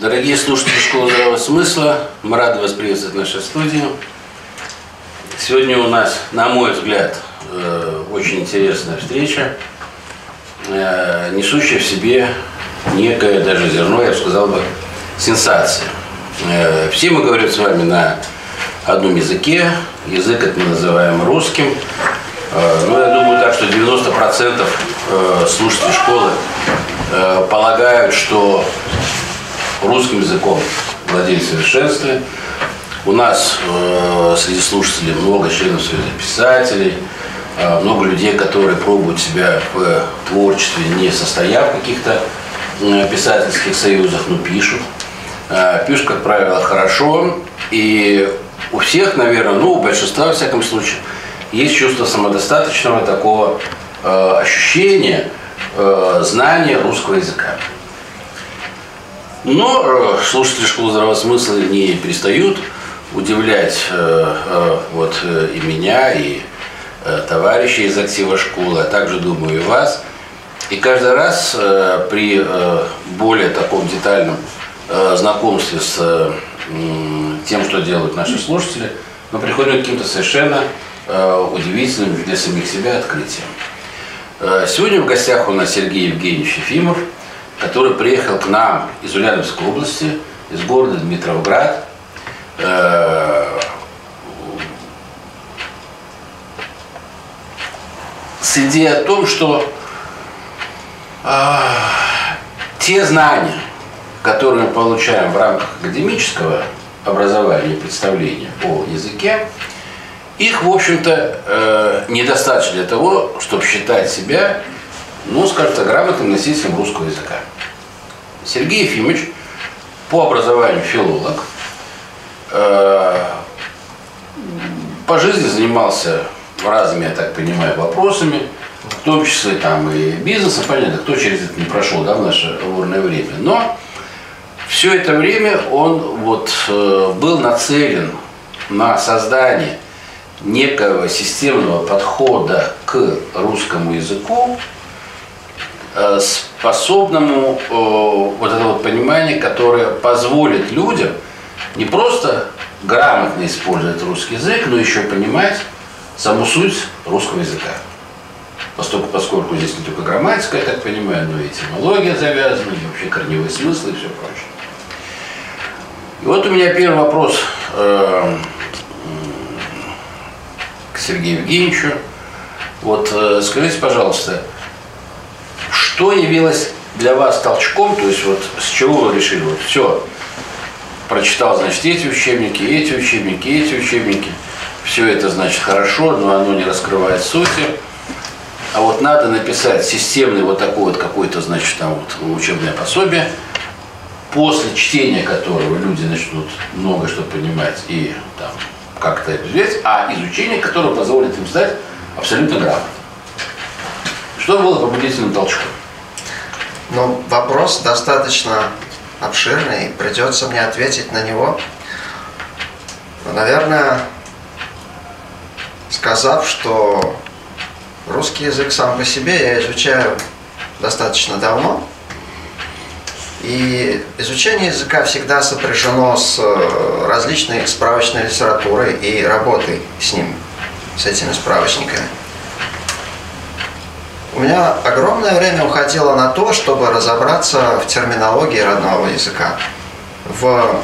Дорогие слушатели Школы Здравого Смысла, мы рады вас приветствовать в нашей студии. Сегодня у нас, на мой взгляд, э, очень интересная встреча, э, несущая в себе некое даже зерно, я бы сказал бы, сенсация. Э, все мы говорим с вами на одном языке, язык это мы называем русским, но я думаю так, что 90% слушателей школы полагают, что русским языком владеет в совершенстве. У нас э, среди слушателей много членов Союза писателей, э, много людей, которые пробуют себя в творчестве, не состояв в каких-то э, писательских союзах, но пишут. Э, пишут, как правило, хорошо. И у всех, наверное, ну, у большинства, во всяком случае, есть чувство самодостаточного такого э, ощущения э, знания русского языка. Но э, слушатели школы здравого смысла не перестают удивлять э, э, вот и меня, и товарищей из актива школы, а также, думаю, и вас. И каждый раз при более таком детальном знакомстве с тем, что делают наши слушатели, мы приходим к каким-то совершенно удивительным для самих себя открытиям. Сегодня в гостях у нас Сергей Евгеньевич Ефимов – который приехал к нам из Ульяновской области, из города Дмитровград. Э, с идеей о том, что э, те знания, которые мы получаем в рамках академического образования и представления о языке, их, в общем-то, э, недостаточно для того, чтобы считать себя ну, скажем так, грамотным носителем русского языка. Сергей Ефимович по образованию филолог, э, по жизни занимался разными, я так понимаю, вопросами, в том числе там и бизнесом, понятно, кто через это не прошел да, в наше бурное время. Но все это время он вот, э, был нацелен на создание некого системного подхода к русскому языку, способному э, вот это вот понимание, которое позволит людям не просто грамотно использовать русский язык, но еще понимать саму суть русского языка. Поскольку, поскольку здесь не только грамматика, я так понимаю, но и этимология завязана, и вообще корневые смыслы и все прочее. И вот у меня первый вопрос э, к Сергею Евгеньевичу. Вот э, скажите, пожалуйста, что явилось для вас толчком, то есть вот с чего вы решили, вот все, прочитал, значит, эти учебники, эти учебники, эти учебники, все это, значит, хорошо, но оно не раскрывает сути, а вот надо написать системный вот такой вот какой-то, значит, там вот учебное пособие, после чтения которого люди начнут много что понимать и там как-то это а изучение которого позволит им стать абсолютно грамотным. Что было побудительным толчком? Ну, вопрос достаточно обширный, придется мне ответить на него. Наверное, сказав, что русский язык сам по себе я изучаю достаточно давно, и изучение языка всегда сопряжено с э, различной справочной литературой и работой с ним, с этими справочниками. У меня огромное время уходило на то, чтобы разобраться в терминологии родного языка. В,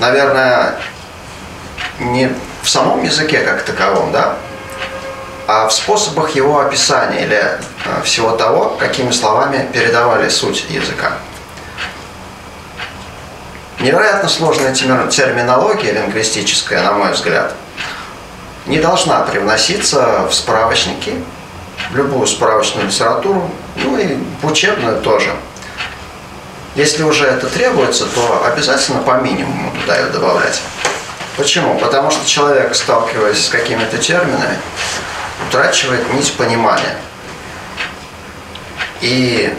наверное, не в самом языке как таковом, да, а в способах его описания или э, всего того, какими словами передавали суть языка. Невероятно сложная терминология лингвистическая, на мой взгляд, не должна привноситься в справочники любую справочную литературу, ну и учебную тоже. Если уже это требуется, то обязательно по минимуму туда ее добавлять. Почему? Потому что человек, сталкиваясь с какими-то терминами, утрачивает нить понимания. И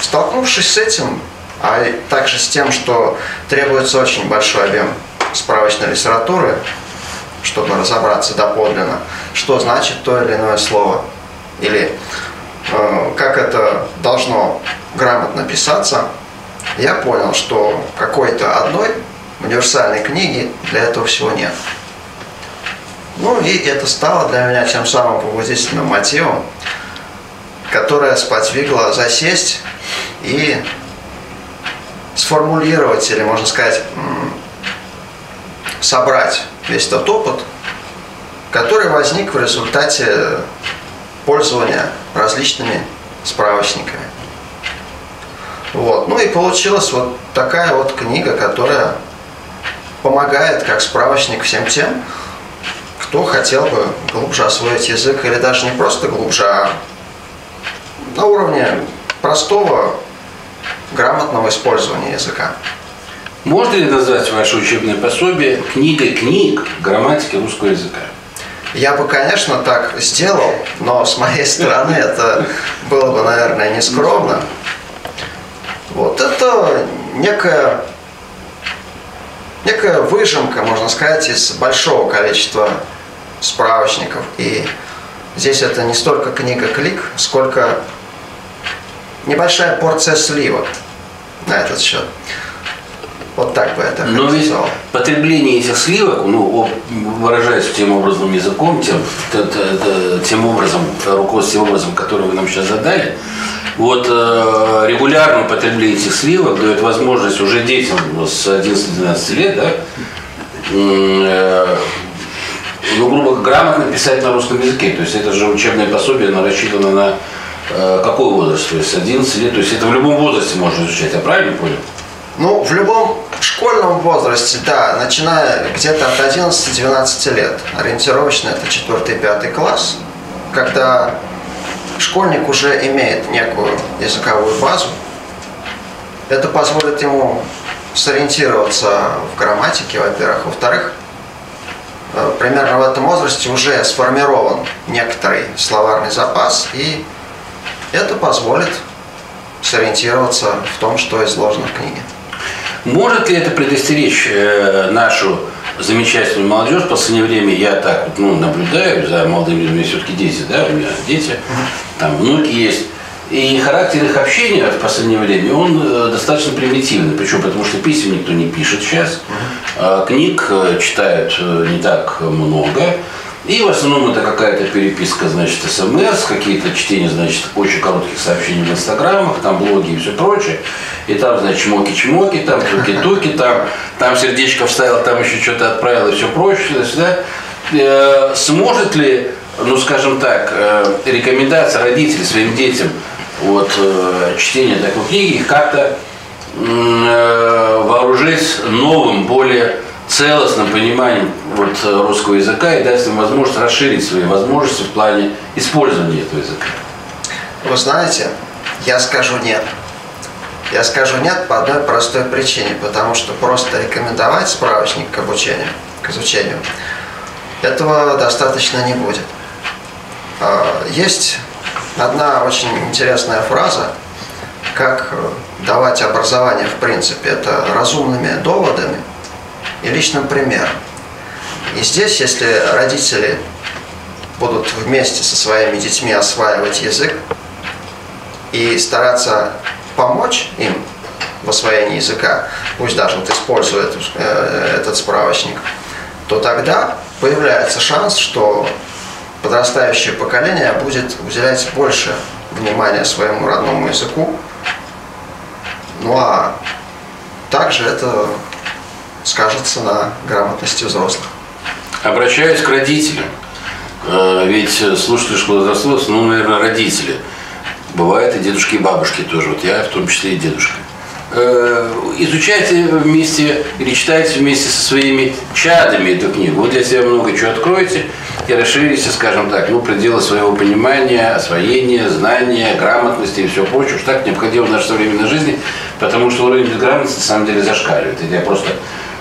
столкнувшись с этим, а также с тем, что требуется очень большой объем справочной литературы, чтобы разобраться доподлинно, что значит то или иное слово, или э, как это должно грамотно писаться, я понял, что какой-то одной универсальной книги для этого всего нет. Ну и это стало для меня тем самым побудительным мотивом, которое сподвигло засесть и сформулировать, или можно сказать, собрать весь тот опыт, который возник в результате пользования различными справочниками. Вот. Ну и получилась вот такая вот книга, которая помогает как справочник всем тем, кто хотел бы глубже освоить язык, или даже не просто глубже, а на уровне простого, грамотного использования языка. Можно ли назвать ваше учебное пособие книгой книг грамматики русского языка? Я бы, конечно, так сделал, но с моей стороны это было бы, наверное, нескромно. Вот это некая, некая выжимка, можно сказать, из большого количества справочников. И здесь это не столько книга-клик, сколько небольшая порция сливок на этот счет. Вот так бы это Но ведь потребление этих сливок, ну, выражаясь тем образом языком, тем, тем образом, руководствуясь тем образом, который вы нам сейчас задали, вот э, регулярное потребление этих сливок дает возможность уже детям с 11-12 лет, да, э, ну, грубо грамотно писать на русском языке. То есть это же учебное пособие, оно рассчитано на э, какой возраст? То есть 11 лет. То есть это в любом возрасте можно изучать, я правильно понял? Ну, в любом школьном возрасте, да, начиная где-то от 11-12 лет. Ориентировочно это 4-5 класс, когда школьник уже имеет некую языковую базу. Это позволит ему сориентироваться в грамматике, во-первых. Во-вторых, э, примерно в этом возрасте уже сформирован некоторый словарный запас, и это позволит сориентироваться в том, что изложено в книге. Может ли это предостеречь э, нашу замечательную молодежь? В последнее время я так ну, наблюдаю за молодыми людьми, все-таки дети, да, у меня дети, там внуки есть. И характер их общения в последнее время, он э, достаточно примитивный. Почему? Потому что писем никто не пишет сейчас, а книг э, читают не так много. И в основном это какая-то переписка, значит, смс, какие-то чтения, значит, очень коротких сообщений в инстаграмах, там блоги и все прочее. И там, значит, чмоки-чмоки, там туки-туки, там, там сердечко вставил, там еще что-то отправил и все прочее. Да? Э, сможет ли, ну, скажем так, э, рекомендация родителей своим детям вот, э, чтение такой книги как-то э, вооружить новым, более целостным пониманием вот, русского языка и дать им возможность расширить свои возможности в плане использования этого языка? Вы знаете, я скажу нет. Я скажу нет по одной простой причине, потому что просто рекомендовать справочник к обучению, к изучению, этого достаточно не будет. А, есть одна очень интересная фраза, как давать образование в принципе, это разумными доводами – и личным примером. И здесь, если родители будут вместе со своими детьми осваивать язык и стараться помочь им в освоении языка, пусть даже вот используя э, этот справочник, то тогда появляется шанс, что подрастающее поколение будет уделять больше внимания своему родному языку. Ну а также это скажется на грамотности взрослых. Обращаюсь к родителям. Э, ведь слушатели школы взрослых, ну, наверное, родители. Бывают и дедушки, и бабушки тоже. Вот я в том числе и дедушка. Э, изучайте вместе или читайте вместе со своими чадами эту книгу. Вот для себя много чего откроете и расширите, скажем так, ну, пределы своего понимания, освоения, знания, грамотности и все прочее. Уж так необходимо в нашей современной жизни, потому что уровень безграмотности на самом деле зашкаливает. Это я просто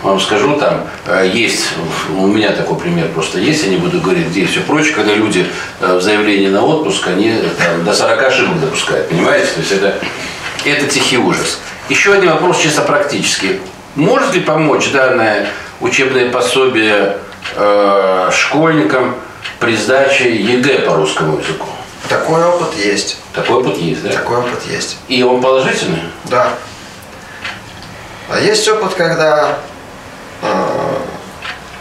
вам скажу, там э, есть, у меня такой пример просто есть, я не буду говорить, где и все прочее, когда люди э, в заявлении на отпуск, они э, там, до 40 ошибок допускают, понимаете? То есть это, это тихий ужас. Еще один вопрос чисто практический. Может ли помочь данное учебное пособие э, школьникам при сдаче ЕГЭ по русскому языку? Такой опыт есть. Такой опыт есть, да? Такой опыт есть. И он положительный? Да. А есть опыт, когда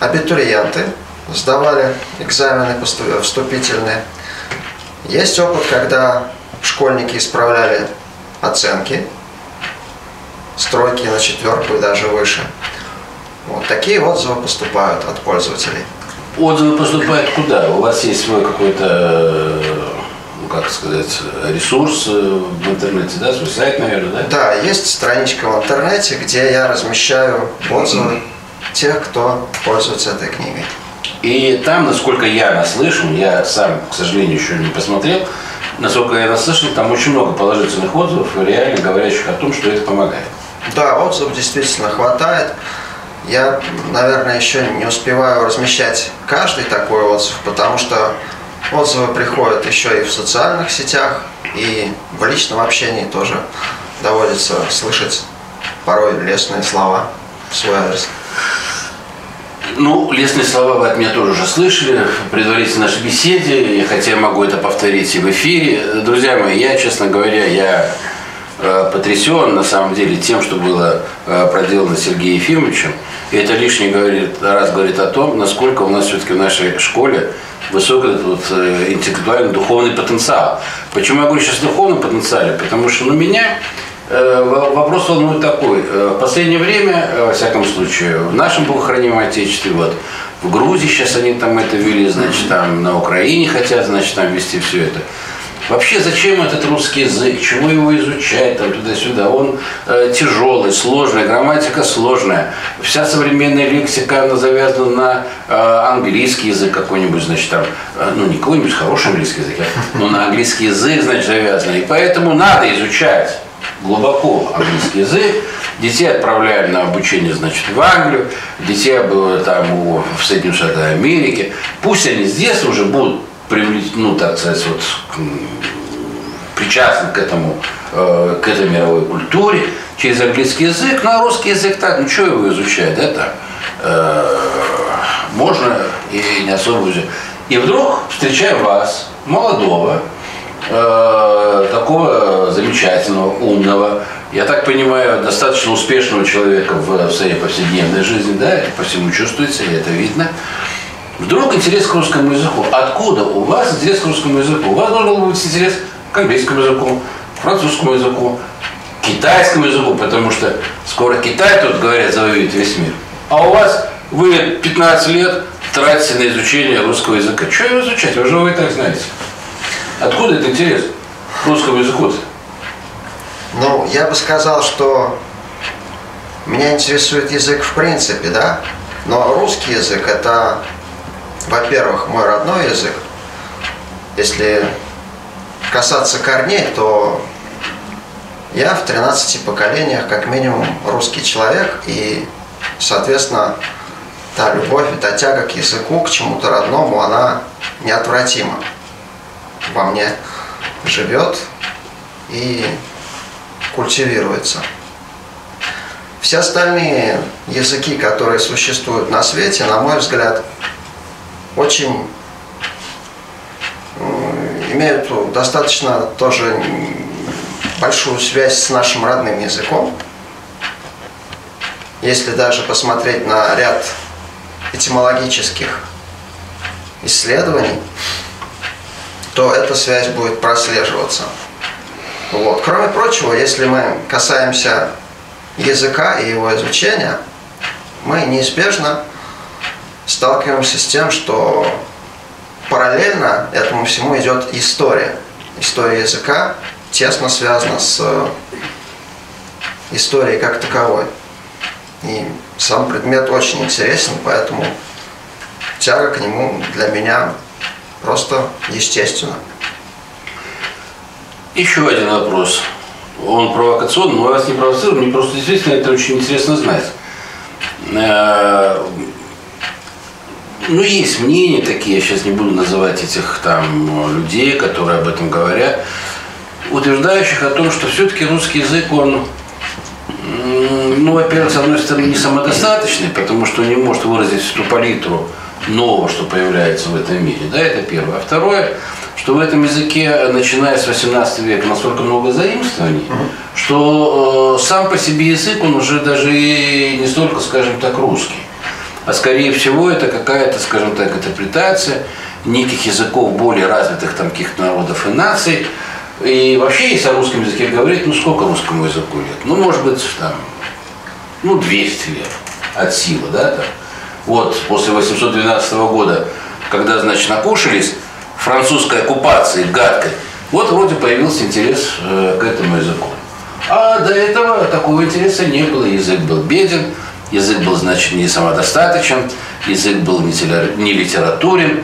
абитуриенты сдавали экзамены вступительные. Есть опыт, когда школьники исправляли оценки с тройки на четверку и даже выше. Вот такие отзывы поступают от пользователей. Отзывы поступают куда? У вас есть свой какой-то, ну, как сказать, ресурс в интернете, да, свой сайт, наверное, да? Да, есть страничка в интернете, где я размещаю отзывы тех, кто пользуется этой книгой. И там, насколько я наслышан, я сам, к сожалению, еще не посмотрел, насколько я наслышан, там очень много положительных отзывов, реально говорящих о том, что это помогает. Да, отзывов действительно хватает. Я, наверное, еще не успеваю размещать каждый такой отзыв, потому что отзывы приходят еще и в социальных сетях, и в личном общении тоже доводится слышать порой лестные слова в свой адрес. Ну, лестные слова вы от меня тоже уже слышали в предварительной нашей беседе, хотя я могу это повторить и в эфире. Друзья мои, я, честно говоря, я э, потрясен на самом деле тем, что было э, проделано Сергеем Ефимовичем. И это лишний говорит, раз говорит о том, насколько у нас все-таки в нашей школе высокий этот вот э, интеллектуальный духовный потенциал. Почему я говорю сейчас о духовном потенциале? Потому что ну, меня Э, вопрос волнует такой. Э, в последнее время, э, во всяком случае, в нашем богохранимом Отечестве, вот, в Грузии сейчас они там это ввели, значит, там на Украине хотят, значит, там вести все это. Вообще, зачем этот русский язык? Чему его изучать там туда-сюда? Он э, тяжелый, сложный, грамматика сложная. Вся современная лексика, она завязана на э, английский язык какой-нибудь, значит, там, э, ну, не какой-нибудь хороший английский язык, а, но на английский язык, значит, завязано. И поэтому надо изучать глубоко английский язык. Детей отправляли на обучение, значит, в Англию, детей было там в Соединенных Штатах Америки. Пусть они с детства уже будут ну, так сказать, вот, причастны к этому, э, к этой мировой культуре через английский язык, ну а русский язык так, ну что его изучать, это э, можно и не особо. И вдруг встречаю вас, молодого, э, такого замечательного, умного, я так понимаю, достаточно успешного человека в, в своей повседневной жизни, да, это по всему чувствуется, и это видно. Вдруг интерес к русскому языку. Откуда у вас интерес к русскому языку? У вас должен быть интерес к английскому языку, к французскому языку, к китайскому языку, потому что скоро Китай, тут говорят, завоюет весь мир. А у вас вы 15 лет тратите на изучение русского языка. Что его изучать? Вы же вы и так знаете. Откуда этот интерес к русскому языку? -то? Ну, я бы сказал, что меня интересует язык в принципе, да, но русский язык это, во-первых, мой родной язык. Если касаться корней, то я в 13 поколениях как минимум русский человек, и, соответственно, та любовь, та тяга к языку, к чему-то родному, она неотвратима во мне живет и культивируется. Все остальные языки, которые существуют на свете, на мой взгляд, очень имеют достаточно тоже большую связь с нашим родным языком. Если даже посмотреть на ряд этимологических исследований, то эта связь будет прослеживаться. Вот. Кроме прочего, если мы касаемся языка и его изучения, мы неизбежно сталкиваемся с тем, что параллельно этому всему идет история. История языка тесно связана с историей как таковой. И сам предмет очень интересен, поэтому тяга к нему для меня Просто естественно. Еще один вопрос. Он провокационный, но я вас не провоцирую, мне просто действительно это очень интересно знать. Э, ну, есть мнения такие, я сейчас не буду называть этих там людей, которые об этом говорят, утверждающих о том, что все-таки русский язык, он, ну, во-первых, с одной стороны, не самодостаточный, потому что он не может выразить эту палитру нового, что появляется в этом мире. Да, это первое. А второе, что в этом языке, начиная с 18 века, настолько много заимствований, что э, сам по себе язык, он уже даже и не столько, скажем так, русский. А скорее всего это какая-то, скажем так, интерпретация неких языков более развитых там каких-то народов и наций. И вообще, если о русском языке говорить, ну сколько русскому языку лет? Ну, может быть, там, ну, 200 лет от силы, да, там. Вот, после 812 года, когда, значит, накушались французской оккупации гадкой, вот вроде появился интерес э, к этому языку. А до этого такого интереса не было, язык был беден, язык был, значит, не самодостаточен, язык был не литературен.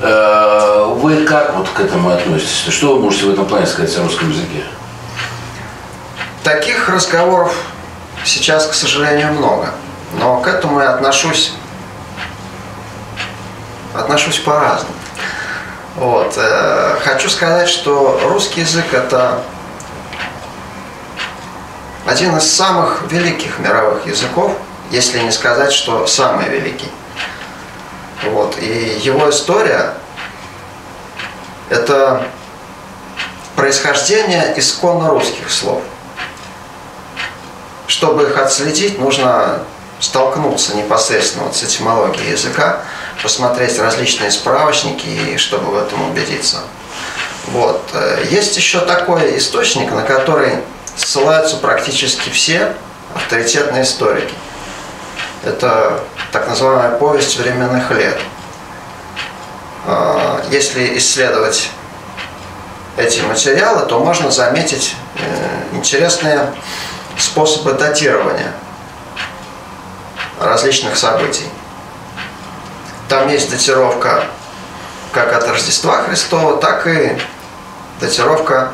Э, вы как вот к этому относитесь? Что вы можете в этом плане сказать о русском языке? Таких разговоров сейчас, к сожалению, много. Но к этому я отношусь, отношусь по-разному. Вот. Э, хочу сказать, что русский язык – это один из самых великих мировых языков, если не сказать, что самый великий. Вот. И его история – это происхождение исконно русских слов. Чтобы их отследить, нужно столкнуться непосредственно вот с этимологией языка, посмотреть различные справочники, чтобы в этом убедиться. Вот. Есть еще такой источник, на который ссылаются практически все авторитетные историки. Это так называемая повесть временных лет. А, если исследовать эти материалы, то можно заметить э, интересные способы датирования различных событий. Там есть датировка как от Рождества Христова, так и датировка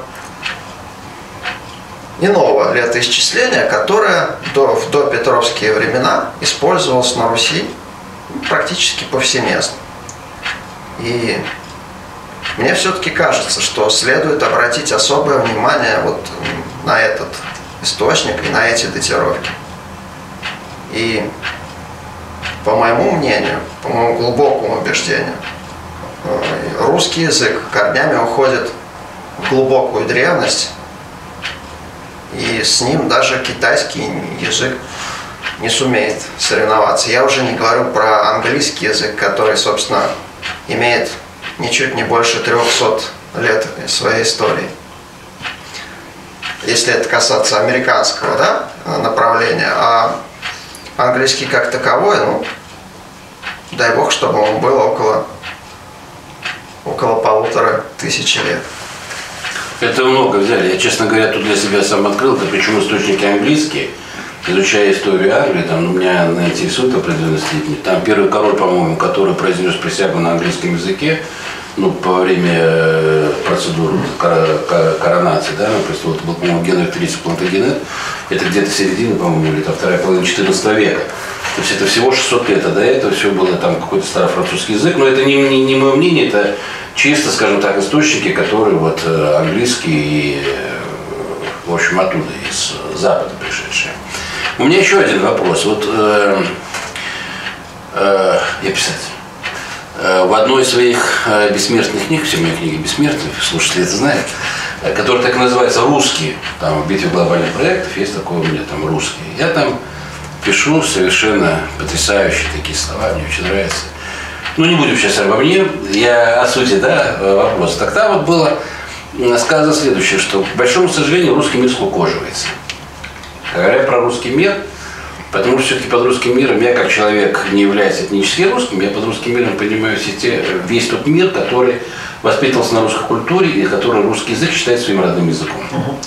иного летоисчисления, которое до, в допетровские времена использовалось на Руси практически повсеместно. И мне все-таки кажется, что следует обратить особое внимание вот на этот источник и на эти датировки. И по моему мнению, по моему глубокому убеждению, э, русский язык корнями уходит в глубокую древность, и с ним даже китайский язык не сумеет соревноваться. Я уже не говорю про английский язык, который, собственно, имеет ничуть не больше 300 лет своей истории. Если это касаться американского да, направления, а английский как таковой, ну, дай бог, чтобы он был около, около полутора тысячи лет. Это много взяли. Я, честно говоря, тут для себя сам открыл, это причем источники английские. Изучая историю Англии, там ну, меня интересует определенной степени. Там первый король, по-моему, который произнес присягу на английском языке, ну, по время э, процедуры коронации, да, престол, это был, по-моему, Генрих III Плантагенет, это где-то середина, по-моему, или там вторая половина 14 века. То есть это всего 600 лет, а до этого все было там какой-то старофранцузский язык, но это не, не, не мое мнение, это чисто, скажем так, источники, которые вот э, английские и, э, в общем, оттуда, из Запада пришедшие. У меня еще один вопрос. Вот э, э, я писатель. Э, в одной из своих э, бессмертных книг, все мои книги бессмертные, слушатели это знают, э, которая так называется «Русские», там в битве глобальных проектов есть такое у меня там «Русские». Я там пишу совершенно потрясающие такие слова, мне очень нравится. Ну, не будем сейчас обо мне, я о сути, да, вопрос. Тогда вот было сказано следующее, что, к большому сожалению, русский мир скукоживается. Говоря про русский мир – Потому что все-таки под русским миром я как человек не являюсь этнически русским, я под русским миром понимаю все те, весь тот мир, который воспитывался на русской культуре и который русский язык считает своим родным языком. Угу.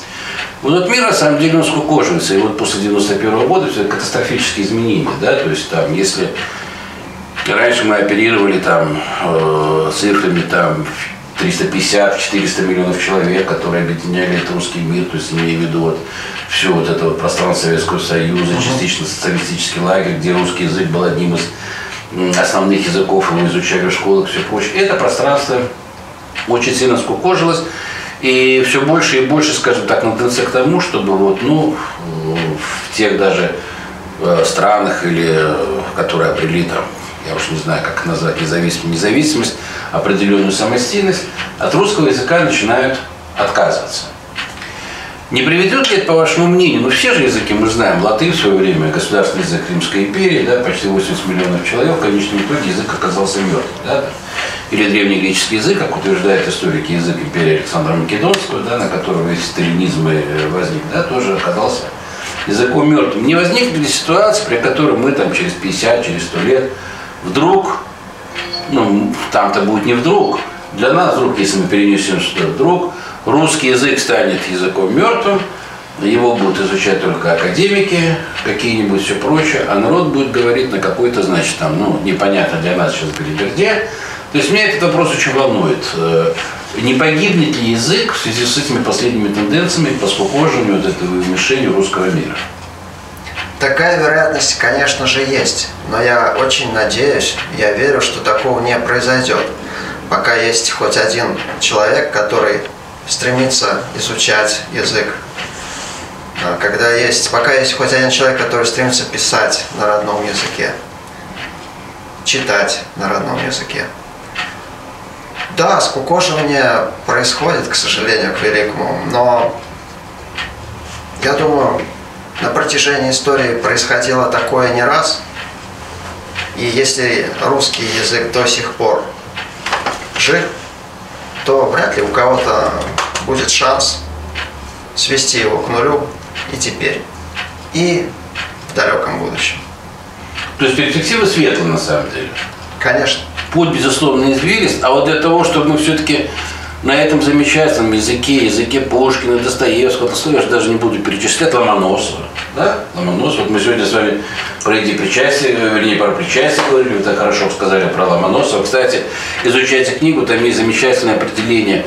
Вот этот мир, на самом деле, он скукоживается. И вот после 91 -го года все это катастрофические изменения. Да? То есть там, если раньше мы оперировали там э, цифрами там 350-400 миллионов человек, которые объединяли этот русский мир, то есть имея в виду вот все вот это вот пространство Советского Союза, частично социалистический лагерь, где русский язык был одним из основных языков, его изучали в школах, все прочее. Это пространство очень сильно скукожилось. И все больше и больше, скажем так, тенденция к тому, чтобы вот, ну, в тех даже э, странах, или, которые обрели там я уж не знаю, как назвать независимость, независимость, определенную самостийность, от русского языка начинают отказываться. Не приведет ли это, по вашему мнению, ну все же языки мы знаем, латынь в свое время, государственный язык Римской империи, да, почти 80 миллионов человек, в конечном итоге язык оказался мертвым. Да? Или древнегреческий язык, как утверждают историки, язык империи Александра Македонского, да, на котором весь сталинизм возник, да, тоже оказался языком мертвым. Не возникли ли ситуации, при которой мы там через 50, через 100 лет вдруг, ну, там-то будет не вдруг, для нас вдруг, если мы перенесем сюда вдруг, русский язык станет языком мертвым, его будут изучать только академики, какие-нибудь все прочее, а народ будет говорить на какой-то, значит, там, ну, непонятно для нас сейчас билиберде. То есть меня этот вопрос очень волнует. Э, не погибнет ли язык в связи с этими последними тенденциями по скукоживанию вот этого мишенью русского мира? Такая вероятность, конечно же, есть. Но я очень надеюсь, я верю, что такого не произойдет. Пока есть хоть один человек, который стремится изучать язык. А когда есть, пока есть хоть один человек, который стремится писать на родном языке, читать на родном языке. Да, скукоживание происходит, к сожалению, к великому, но я думаю, на протяжении истории происходило такое не раз. И если русский язык до сих пор жив, то вряд ли у кого-то будет шанс свести его к нулю и теперь, и в далеком будущем. То есть перспектива светлая на самом деле? Конечно. Путь, безусловно, извилист, а вот для того, чтобы мы все-таки на этом замечательном языке, языке Пушкина, Достоевского, Достоевского, даже не буду перечислять, Ломоносова, да, Ломоносов, вот мы сегодня с вами про эти причастия, вернее, про причастие говорили, вы так хорошо сказали про Ломоносова. Кстати, изучайте книгу, там есть замечательное определение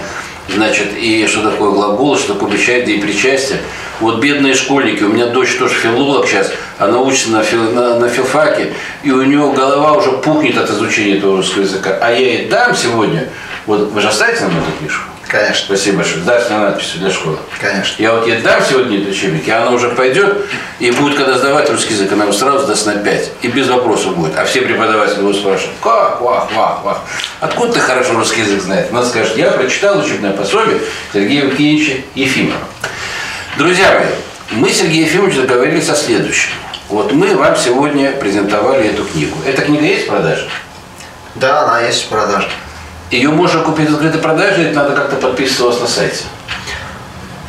Значит, и что такое глагол, что такое причастие и причастие. Вот бедные школьники, у меня дочь тоже филолог сейчас, она учится на, фил, на, на филфаке, и у нее голова уже пухнет от изучения этого русского языка. А я ей дам сегодня, вот вы же оставите нам эту книжку? Конечно. Спасибо большое. Дарственная надпись для школы. Конечно. Я вот ей дам сегодня этот учебник, и она уже пойдет, и будет, когда сдавать русский язык, она сразу даст на 5. И без вопросов будет. А все преподаватели его спрашивают, как, вах, вах, вах. Откуда ты хорошо русский язык знаешь? Она скажет, я прочитал учебное пособие Сергея Евгеньевича Ефимова. Друзья мои, мы с Сергеем Ефимовичем договорились о следующем. Вот мы вам сегодня презентовали эту книгу. Эта книга есть в продаже? Да, она есть в продаже. Ее можно купить в открытой продаже, или надо как-то подписываться на сайте?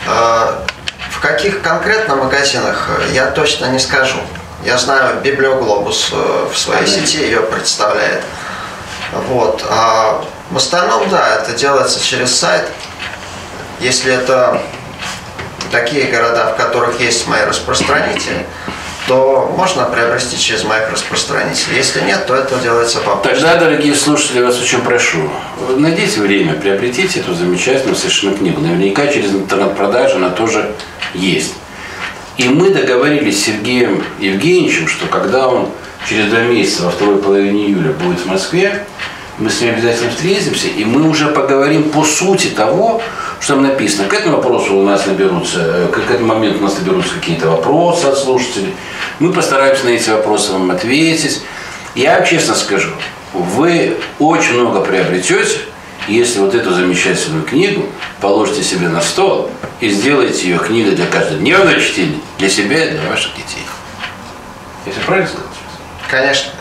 А, в каких конкретно магазинах, я точно не скажу. Я знаю, Библиоглобус э, в своей Понятно. сети ее представляет. Вот. А в остальном, да, это делается через сайт. Если это такие города, в которых есть мои распространители, то можно приобрести через моих распространителей. Если нет, то это делается по почте. Тогда, дорогие слушатели, вас очень прошу, найдите время, приобретите эту замечательную совершенно книгу. Наверняка через интернет-продажи она тоже есть. И мы договорились с Сергеем Евгеньевичем, что когда он через два месяца во второй половине июля будет в Москве, мы с ним обязательно встретимся, и мы уже поговорим по сути того, что там написано. К этому вопросу у нас наберутся, э, к этому моменту у нас наберутся какие-то вопросы от слушателей. Мы постараемся на эти вопросы вам ответить. Я вам честно скажу, вы очень много приобретете, если вот эту замечательную книгу положите себе на стол и сделаете ее книгой для каждодневного чтения, для себя и для ваших детей. Все правильно сказал? Конечно.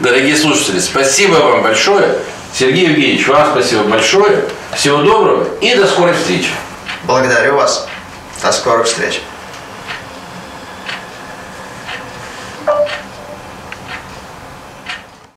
Дорогие слушатели, спасибо вам большое. Сергей Евгеньевич, вам спасибо большое. Всего доброго и до скорой встречи. Благодарю вас. До скорых встреч.